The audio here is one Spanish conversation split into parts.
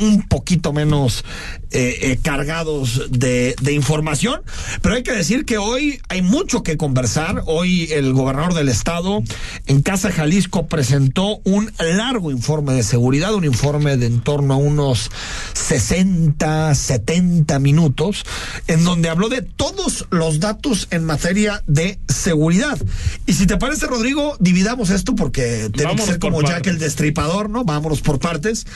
un poquito menos eh, eh, cargados de, de, información, pero hay que decir que hoy hay mucho que conversar. Hoy el gobernador del estado en Casa Jalisco presentó un largo informe de seguridad, un informe de en torno a unos 60, 70 minutos, en donde habló de todos los datos en materia de seguridad. Y si te parece, Rodrigo, dividamos esto porque tenemos que ser como Jack el Destripador, ¿no? Vámonos por partes.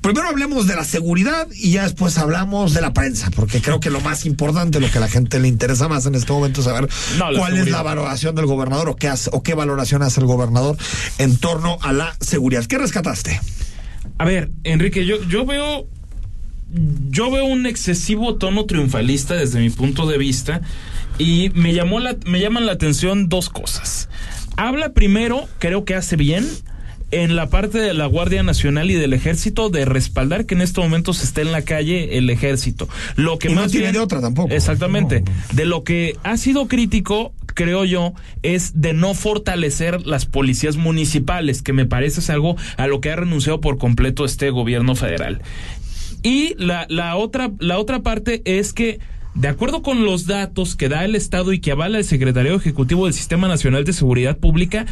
Primero hablemos de la seguridad y ya después hablamos de la prensa, porque creo que lo más importante, lo que a la gente le interesa más en este momento es saber no, cuál seguridad. es la valoración del gobernador o qué, hace, o qué valoración hace el gobernador en torno a la seguridad. ¿Qué rescataste? A ver, Enrique, yo, yo veo yo veo un excesivo tono triunfalista desde mi punto de vista y me llamó la, me llaman la atención dos cosas. Habla primero, creo que hace bien, en la parte de la Guardia Nacional y del Ejército de respaldar que en estos momentos esté en la calle el Ejército. Lo que y más no tiene bien, de otra tampoco. Exactamente. No. De lo que ha sido crítico, creo yo, es de no fortalecer las policías municipales, que me parece es algo a lo que ha renunciado por completo este gobierno federal. Y la, la otra, la otra parte es que de acuerdo con los datos que da el Estado y que avala el Secretario Ejecutivo del Sistema Nacional de Seguridad Pública,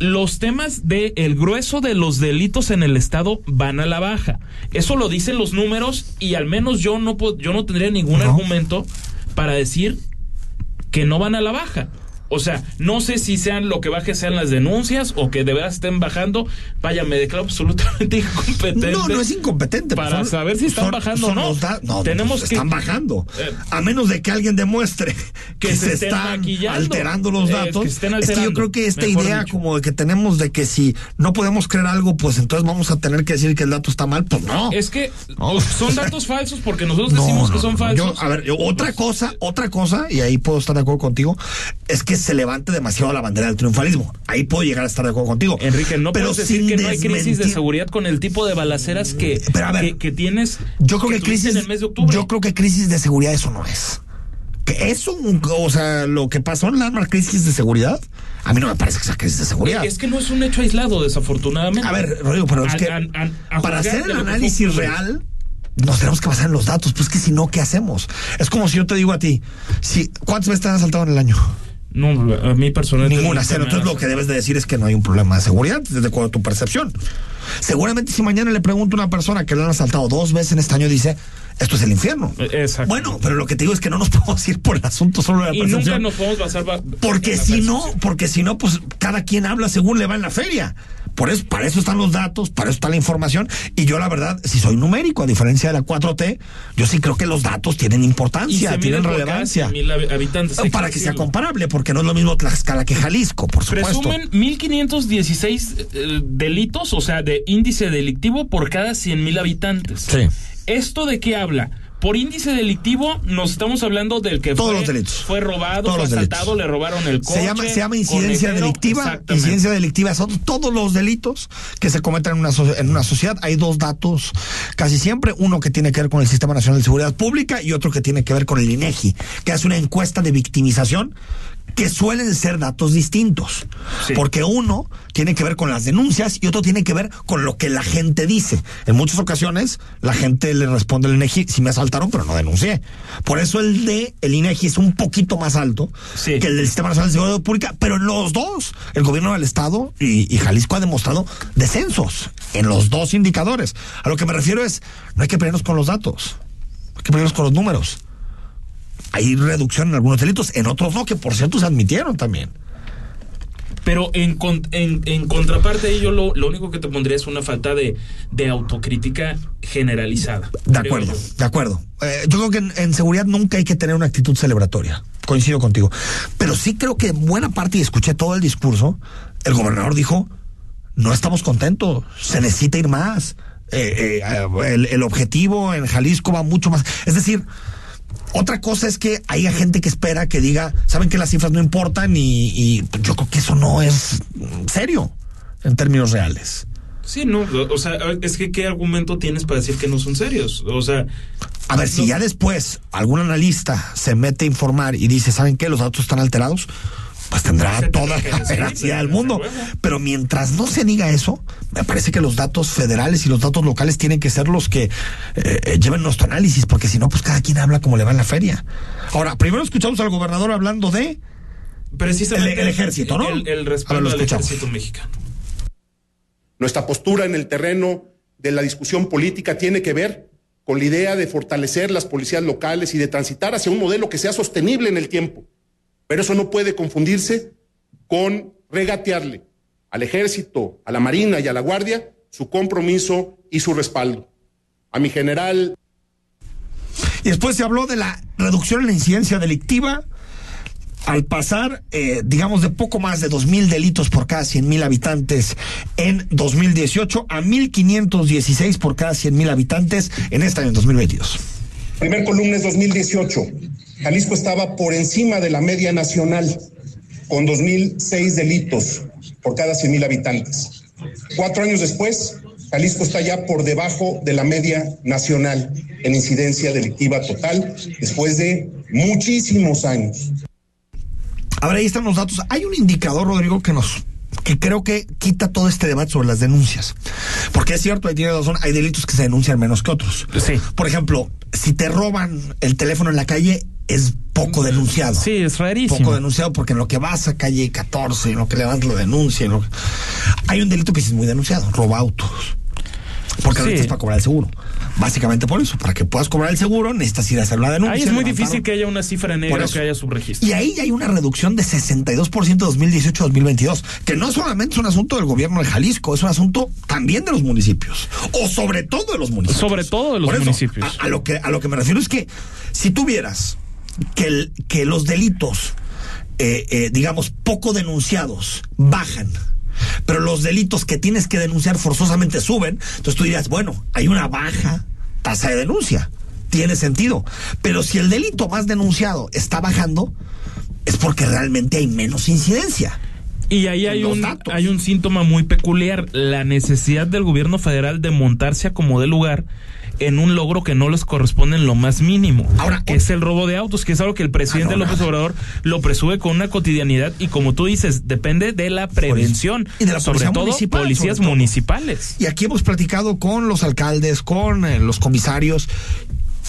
los temas de el grueso de los delitos en el estado van a la baja. Eso lo dicen los números y al menos yo no yo no tendría ningún no. argumento para decir que no van a la baja. O sea, no sé si sean lo que baje sean las denuncias o que de verdad estén bajando. Vaya, me declaro absolutamente incompetente. No, no es incompetente. Para son, saber si están son, bajando son o no. Da, no. Tenemos pues están que, bajando. Eh, a menos de que alguien demuestre que, que se, se están alterando los datos. Eh, que estén es que yo creo que esta idea dicho. como de que tenemos de que si no podemos creer algo, pues entonces vamos a tener que decir que el dato está mal. Pues no. Es que no. son datos falsos porque nosotros decimos que son falsos. Yo, a ver, yo, otra cosa, otra cosa, y ahí puedo estar de acuerdo contigo, es que se levante demasiado la bandera del triunfalismo. Ahí puedo llegar a estar de acuerdo contigo. Enrique, no pero puedes decir que no hay crisis de seguridad con el tipo de balaceras que, pero a ver, que, que, tienes. Yo creo que, que crisis. En el mes de octubre. Yo creo que crisis de seguridad eso no es. Que eso, o sea, lo que pasó en la crisis de seguridad, a mí no me parece que sea crisis de seguridad. Es que no es un hecho aislado, desafortunadamente. A ver, Rodrigo, pero es A- que a- a- a para hacer el análisis real, nos tenemos que basar en los datos. Pues que si no, ¿qué hacemos? Es como si yo te digo a ti, si, ¿cuántas veces te han asaltado en el año? No, a mí personalmente. Ninguna, nunca cero. me Entonces lo que debes de decir es que no hay un problema de seguridad, desde acuerdo a tu percepción. Seguramente si mañana le pregunto a una persona que le han asaltado dos veces en este año, dice, esto es el infierno. Eh, exacto. Bueno, pero lo que te digo es que no nos podemos ir por el asunto solo de la y nunca percepción. nos podemos basar. ba- Porque si no, porque si no, pues cada quien habla según le va en la feria. Por eso, para eso están los datos, para eso está la información. Y yo, la verdad, si soy numérico, a diferencia de la 4T, yo sí creo que los datos tienen importancia, tienen relevancia. 100,000 hab- habitantes. hay Para que sea comparable, porque no es lo mismo Tlaxcala que Jalisco, por supuesto. Presumen 1516 eh, delitos, o sea, de índice delictivo por cada 100 mil habitantes. Sí. ¿Esto de qué habla? Por índice delictivo nos estamos hablando del que Todos fue, los delitos. fue robado, Todos fue asaltado, le robaron el coche. Se llama, se llama incidencia conejero. delictiva. Incidencia delictiva son todos los delitos que se cometen en una, en una sociedad. Hay dos datos casi siempre, uno que tiene que ver con el Sistema Nacional de Seguridad Pública y otro que tiene que ver con el INEGI, que hace una encuesta de victimización que suelen ser datos distintos. Sí. Porque uno tiene que ver con las denuncias y otro tiene que ver con lo que la gente dice. En muchas ocasiones la gente le responde al INEGI, si me asaltaron, pero no denuncié. Por eso el de el INEGI es un poquito más alto Sí. que el del Sistema Nacional de Seguridad Pública, pero en los dos, el gobierno del Estado y, y Jalisco ha demostrado descensos en los dos indicadores. A lo que me refiero es, no hay que pelearnos con los datos, hay que pelearnos con los números. Hay reducción en algunos delitos, en otros no, que por cierto se admitieron también. Pero en, en, en contraparte yo lo, lo único que te pondría es una falta de, de autocrítica generalizada. De acuerdo, yo. de acuerdo. Eh, yo creo que en, en seguridad nunca hay que tener una actitud celebratoria. Coincido contigo. Pero sí creo que en buena parte, y escuché todo el discurso, el gobernador dijo, no estamos contentos, se necesita ir más. Eh, eh, el, el objetivo en Jalisco va mucho más. Es decir, otra cosa es que hay gente que espera que diga, saben que las cifras no importan y, y yo creo que eso no es mm, serio en términos reales. Sí, no, o sea, es que ¿qué argumento tienes para decir que no son serios? O sea, A ver, si ya después algún analista se mete a informar y dice, ¿saben qué? Los datos están alterados. Pues tendrá toda la veracidad del mundo. Pero mientras no se diga eso, me parece que los datos federales y los datos locales tienen que ser los que eh, eh, lleven nuestro análisis, porque si no, pues cada quien habla como le va en la feria. Ahora, primero escuchamos al gobernador hablando de precisamente el, ejército, ¿no? El, el respaldo del ejército mexicano. Nuestra postura en el terreno de la discusión política tiene que ver con la idea de fortalecer las policías locales y de transitar hacia un modelo que sea sostenible en el tiempo. Pero eso no puede confundirse con regatearle al ejército, a la marina y a la guardia su compromiso y su respaldo. A mi general. Y después se habló de la reducción en la incidencia delictiva al pasar, eh, digamos, de poco más de dos mil delitos por cada cien mil habitantes en 2018 a 1.516 por cada cien mil habitantes en este año 2022. Primer columna es 2018. Jalisco estaba por encima de la media nacional, con 2.006 delitos por cada 100.000 habitantes. Cuatro años después, Jalisco está ya por debajo de la media nacional en incidencia delictiva total, después de muchísimos años. Ahora ahí están los datos. Hay un indicador, Rodrigo, que nos que creo que quita todo este debate sobre las denuncias. Porque es cierto, ahí tiene razón, hay delitos que se denuncian menos que otros. Sí. Por ejemplo, si te roban el teléfono en la calle, es poco denunciado. Sí, es rarísimo. Poco denunciado porque en lo que vas a calle 14, en lo que le das lo denuncia. Lo... Hay un delito que sí es muy denunciado, roba autos. Porque sí. es para cobrar el seguro. Básicamente por eso, para que puedas cobrar el seguro, necesitas ir a hacer una denuncia. Ahí es muy difícil que haya una cifra negra que haya subregistro. Y ahí hay una reducción de 62% de 2018-2022, que no solamente es un asunto del gobierno de Jalisco, es un asunto también de los municipios, o sobre todo de los municipios. Sobre todo de los municipios. A, a, lo que, a lo que me refiero es que si tuvieras que, el, que los delitos, eh, eh, digamos, poco denunciados bajan, pero los delitos que tienes que denunciar forzosamente suben, entonces tú dirías, bueno, hay una baja tasa de denuncia. Tiene sentido. Pero si el delito más denunciado está bajando, es porque realmente hay menos incidencia. Y ahí hay un, hay un síntoma muy peculiar, la necesidad del gobierno federal de montarse a como de lugar en un logro que no les corresponde en lo más mínimo, ahora, que es el robo de autos, que es algo que el presidente ah, no, López. Obrador lo presume con una cotidianidad y como tú dices, depende de la prevención y de la sobre todo municipal, policías sobre todo. municipales. Y aquí hemos platicado con los alcaldes, con eh, los comisarios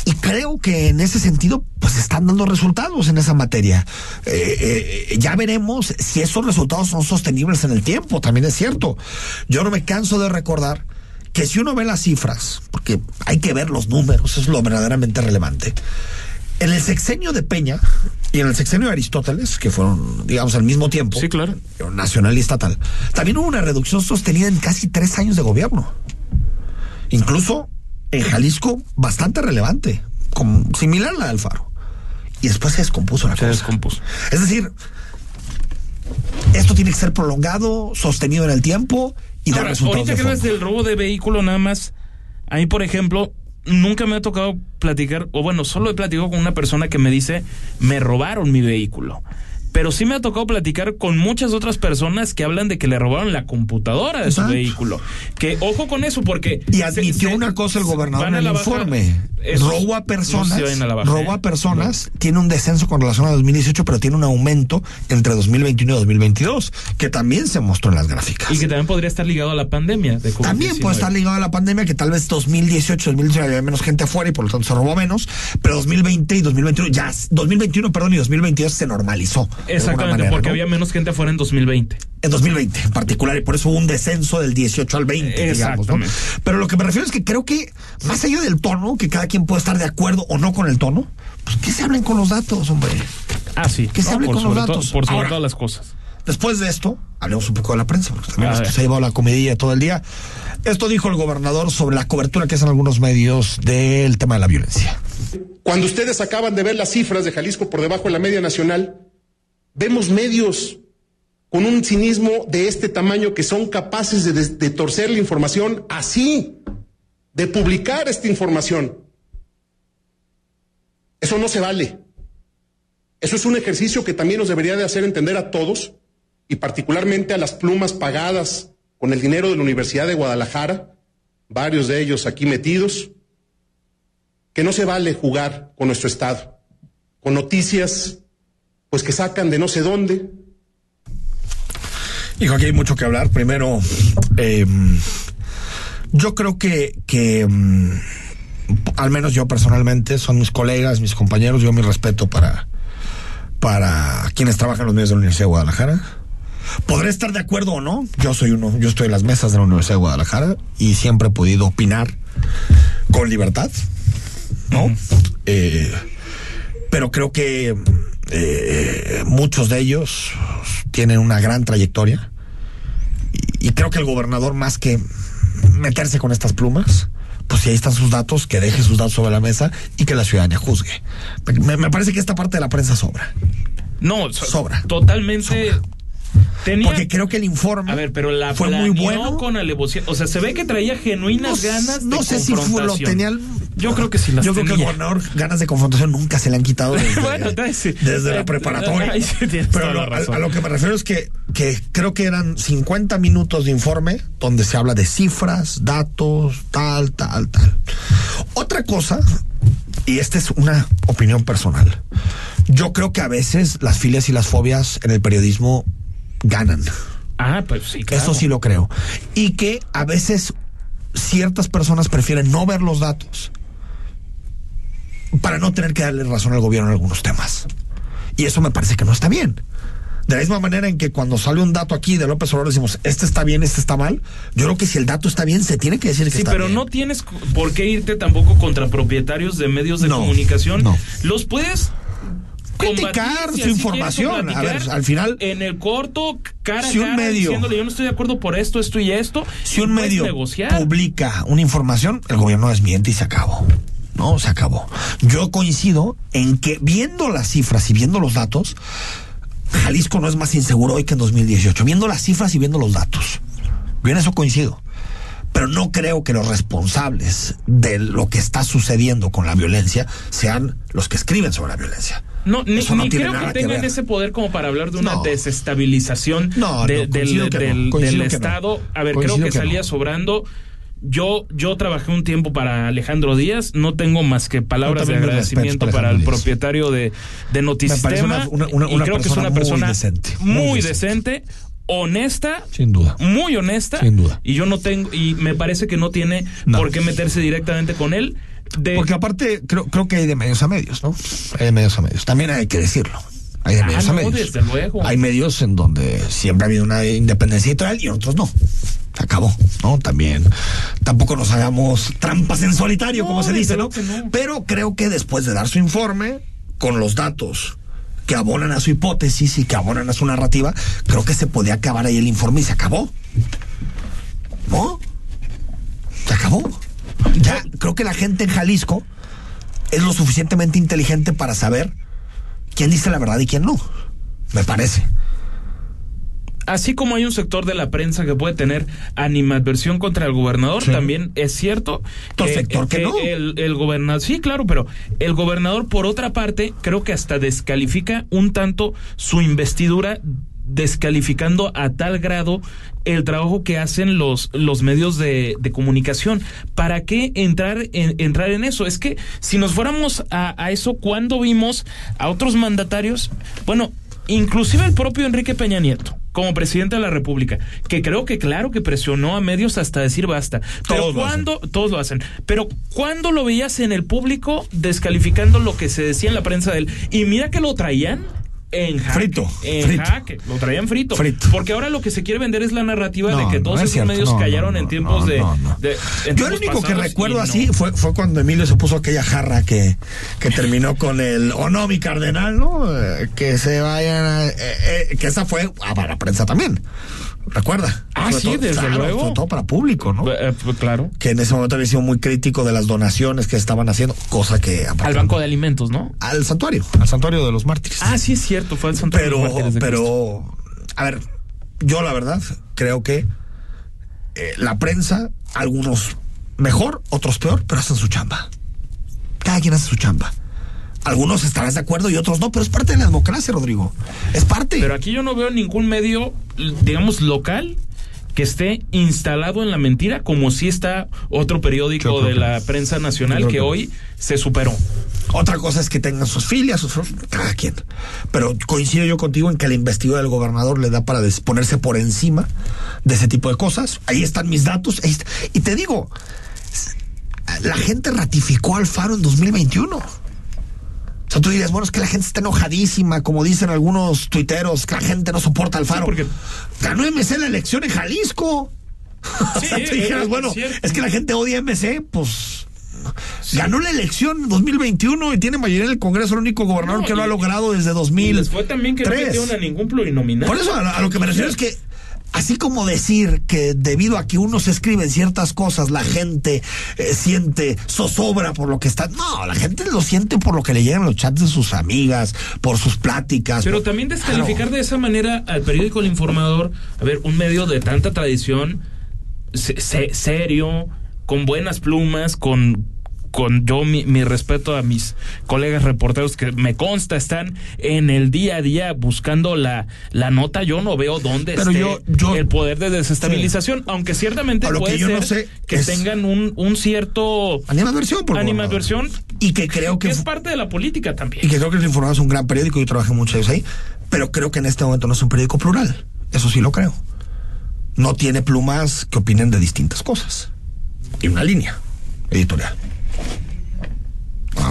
y creo que en ese sentido pues están dando resultados en esa materia. Eh, eh, ya veremos si esos resultados son sostenibles en el tiempo, también es cierto. Yo no me canso de recordar que si uno ve las cifras, porque hay que ver los números, eso es lo verdaderamente relevante. En el sexenio de Peña y en el sexenio de Aristóteles, que fueron, digamos, al mismo tiempo, sí, claro. nacional y estatal, también hubo una reducción sostenida en casi tres años de gobierno. Incluso en Jalisco, bastante relevante, como, similar a la de Alfaro. Y después se descompuso la se cosa. descompuso. Es decir, esto tiene que ser prolongado, sostenido en el tiempo y Ahora, dar resultados. Ahorita de que hablas del robo de vehículo, nada más, a mí, por ejemplo, nunca me ha tocado platicar, o bueno, solo he platicado con una persona que me dice, me robaron mi vehículo. Pero sí me ha tocado platicar con muchas otras personas que hablan de que le robaron la computadora de su vehículo. Que ojo con eso, porque. Y admitió se- una cosa el gobernador en el informe. Robo a personas, no a robo ¿eh? a personas, tiene un descenso con relación a 2018, pero tiene un aumento entre 2021 y 2022, que también se mostró en las gráficas. Y que también podría estar ligado a la pandemia de COVID-19. También puede estar ligado a la pandemia, que tal vez 2018, 2019 había menos gente afuera y por lo tanto se robó menos, pero 2020 y 2021 ya, 2021, perdón, y 2022 se normalizó. Exactamente, manera, porque ¿no? había menos gente afuera en 2020. En 2020 en particular, y por eso hubo un descenso del 18 al 20, digamos, ¿no? Pero lo que me refiero es que creo que, más allá del tono, que cada quien puede estar de acuerdo o no con el tono, pues que se hablen con los datos, hombre. Ah, sí. Que se No, hable por con los to- datos. por sobre Ahora, todas las cosas. Después de esto, hablemos un poco de la prensa, porque también se ha llevado la comidilla todo el día. Esto dijo el gobernador sobre la cobertura que hacen algunos medios del tema de la violencia. Cuando ustedes acaban de ver las cifras de Jalisco por debajo de la media nacional, vemos medios con un cinismo de este tamaño que son capaces de, torcer la información así, de publicar esta información. Eso no se vale. Eso es un ejercicio que también nos debería de hacer entender a todos y particularmente a las plumas pagadas con el dinero de la Universidad de Guadalajara, varios de ellos aquí metidos, que no se vale jugar con nuestro Estado, con noticias pues que sacan de no sé dónde Hijo, aquí hay mucho que hablar. Primero, eh, yo creo que, que mm, al menos yo personalmente, son mis colegas, mis compañeros, yo mi respeto para, para quienes trabajan en los medios de la Universidad de Guadalajara. Podré estar de acuerdo o no, yo soy uno, yo estoy en las mesas de la Universidad de Guadalajara y siempre he podido opinar con libertad, ¿no? Eh, pero creo que eh, muchos de ellos tienen una gran trayectoria y, y creo que el gobernador más que meterse con estas plumas, pues si ahí están sus datos, que deje sus datos sobre la mesa y que la ciudadanía juzgue. Me, me parece que esta parte de la prensa sobra. No, so- Sobra. Totalmente. Sobra. Tenía, Porque creo que el informe a ver, pero la fue muy bueno. con alevosía. O sea, se ve que traía genuinas no, ganas no de sé si fue, lo tenía. Yo creo que sí las Yo creo que el gobernador ganas de confrontación nunca se le han quitado desde, Bueno, desde la preparatoria. Pero lo- a lo que me refiero es que, que creo que eran 50 minutos de informe donde se habla de cifras, datos, tal, tal, tal. Otra cosa, y esta es una opinión personal, yo creo que a veces las filias y las fobias en el periodismo ganan. Ah, pues sí, claro. Eso sí lo creo. Y que a veces ciertas personas prefieren no ver los datos para no tener que darle razón al gobierno en algunos temas. Y eso me parece que no está bien. De la misma manera en que cuando sale un dato aquí de López Obrador decimos, este está bien, este está mal, yo creo que si el dato está bien, se tiene que decir que Sí, está pero no tienes por qué irte tampoco contra propietarios de medios de No, comunicación. no. Los puedes Criticar si su información. A ver, al final, En el corto, cara Si un cara, medio- diciéndole yo no estoy de acuerdo por esto, esto y esto. si un medio negociar. publica una información, el gobierno desmiente y se acabó. No, se acabó. Yo coincido en que viendo las cifras y viendo los datos, Jalisco no es más inseguro hoy que en 2018. Viendo las cifras y viendo los datos. Bien, eso coincido. Pero no creo que los responsables de lo que está sucediendo con la violencia sean los que escriben sobre la violencia. No, ni, Eso no ni creo nada que tengan ese poder como para hablar de una No. desestabilización No, de- del. Estado. A ver, Coincido creo que, que salía sobrando. Yo, yo trabajé un tiempo para Alejandro Díaz, no tengo más que palabras de agradecimiento para para el propietario de, de Notisistema. una- una- una- y una creo que es persona una muy persona decente, muy, muy decente, honesta, Sin duda. muy honesta. Sin duda. Y yo no tengo, y me parece que no tiene No. por qué meterse directamente con él. De, Porque aparte, creo, creo que hay de medios a medios, ¿no? Hay de medios a medios. También hay que decirlo. Hay de Ah, medios no, a medios. desde luego. Hay medios en donde siempre ha habido una independencia editorial y otros no. Se acabó, ¿no? También. Tampoco nos hagamos trampas en solitario, No, como se dice, ¿no? no. Pero creo que después de dar su informe, con los datos que abonan a su hipótesis y que abonan a su narrativa, creo que se podía acabar ahí el informe y se acabó. ¿No? Se acabó. Ya, creo que la gente en Jalisco es lo suficientemente inteligente para saber quién dice la verdad y quién no. Me parece. Así como hay un sector de la prensa que puede tener animadversión contra el gobernador, Sí. también es cierto Otro sector que no. el, el gobernador, sí, claro, pero el gobernador, por otra parte, creo que hasta descalifica un tanto su investidura descalificando a tal grado el trabajo que hacen los, los medios de, de comunicación. ¿Para qué entrar en, entrar en eso? Es que si nos fuéramos a, a eso, cuando vimos a otros mandatarios? Bueno, inclusive el propio Enrique Peña Nieto, como presidente de la República, que creo que claro que presionó a medios hasta decir basta. Pero Todos lo cuando, todos lo hacen. Pero cuando lo veías en el público descalificando lo que se decía en la prensa de él, y mira que lo traían en jaque. Frito, En frito. jaque. Lo traían frito. Frito. Porque ahora lo que se quiere vender es la narrativa de No, que no todos es esos cierto. medios No, callaron no, en no, tiempos no, de, no, no. de- en Yo lo único que recuerdo no. así fue, fue cuando Emilio se puso aquella jarra que, que terminó con el o no, mi cardenal, ¿no? Eh, que se vayan a, eh, eh, que esa fue ah, para la prensa también. ¿Recuerda? Ah, Sobre sí, todo- desde claro, luego. Sobre todo para público, ¿no? Eh, pues, claro. Que en ese momento había sido muy crítico de las donaciones que estaban haciendo, cosa que aparte- Al Banco de Alimentos, ¿no? al santuario, al santuario de los mártires. Ah, sí es cierto, fue el santuario de los pero, Mártires de Cristo. pero, a ver, yo la verdad creo que eh, la prensa, algunos mejor, otros peor, pero hacen su chamba. Cada quien hace su chamba. Algunos estarán de acuerdo y otros no, pero es parte de la democracia, Rodrigo. Es parte. Pero aquí yo no veo ningún medio, digamos, local que esté instalado en la mentira, como si está otro periódico de la prensa nacional que hoy se superó. Otra cosa es que tengan sus filias, sus cada quien. Pero coincido yo contigo en que la investidura del gobernador le da para ponerse por encima de ese tipo de cosas. Ahí están mis datos. Y te digo, la gente ratificó al Faro en 2021. O sea, tú dirías, bueno, es que la gente está enojadísima, como dicen algunos tuiteros, que la gente no soporta al Faro. porque ganó MC la elección en Jalisco. Sí, dijeras, bueno, es que la gente odia MC, pues Ganó la elección en 2021 y tiene mayoría en el Congreso, el único gobernador que lo ha logrado desde 2000. Les fue también que no metieron a ningún plurinominal. Por eso, a, lo que me refiero es que así como decir que debido a que uno se escribe en ciertas cosas, la gente eh, siente zozobra por lo que está. No, la gente lo siente por lo que le llegan los chats de sus amigas, por sus pláticas. Pero también descalificar de esa manera al periódico El Informador, a ver, un medio de tanta tradición, serio, con buenas plumas, con con yo mi, respeto a mis colegas reporteros que me consta están en el día a día buscando la, la nota, yo no veo dónde está el poder de desestabilización, aunque ciertamente puede que ser que tengan un, un cierto animadversión por animadversión y que creo que, es parte de la política también. Y que creo que el Informado es un gran periódico, yo trabajé mucho ahí, pero creo que en este momento no es un periódico plural. Eso sí lo creo. No tiene plumas que opinen de distintas cosas. Y una línea editorial.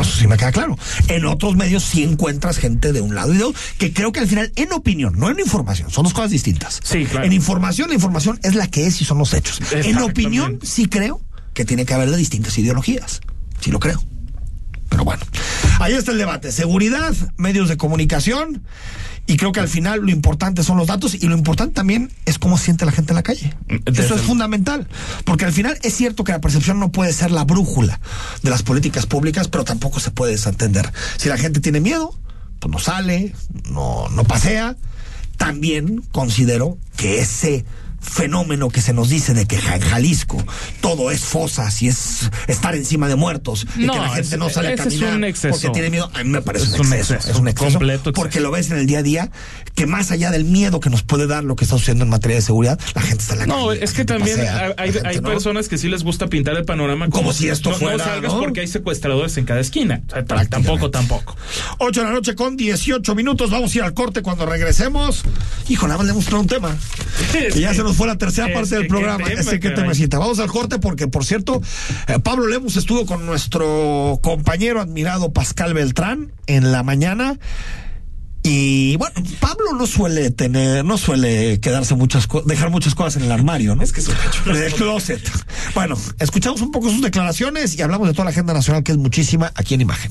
Eso sí me queda claro. En otros medios sí encuentras gente de un lado y de otro, que creo que al final, en opinión, no en información, son dos cosas distintas. Sí, claro. En información, la información es la que es y son los hechos. En opinión, sí creo que tiene que haber de distintas ideologías. Sí lo creo. Pero bueno, ahí está el debate. Seguridad, medios de comunicación. Y creo que al final lo importante son los datos y lo importante también es cómo siente la gente en la calle. Eso es fundamental. Porque al final es cierto que la percepción no puede ser la brújula de las políticas públicas, pero tampoco se puede desentender. Si la gente tiene miedo, pues no sale, no, no pasea. También considero que ese fenómeno que se nos dice de que en Jalisco todo es fosas y es estar encima de muertos y que la gente no sale a caminar porque tiene miedo, a mí me parece un, exceso, es un exceso, completo porque lo ves en el día a día que más allá del miedo que nos puede dar lo que está sucediendo en materia de seguridad, la gente está en la No, es que también hay, personas que sí les gusta pintar el panorama como, si esto fuera, no salgas porque hay secuestradores en cada esquina. tampoco, tampoco. 8 de la noche con 18 minutos, vamos a ir al corte cuando regresemos. Hijo, nada más le hemos un tema. Y ya se nos fue la tercera parte del programa. Ese que te Vamos al corte porque, por cierto, eh, Pablo Lemus estuvo con nuestro compañero admirado Pascal Beltrán en la mañana. Y bueno, Pablo no suele tener, no suele quedarse muchas dejar muchas cosas en el armario, ¿no? Es que es un closet. Bueno, escuchamos un poco sus declaraciones y hablamos de toda la agenda nacional que es muchísima aquí en imagen.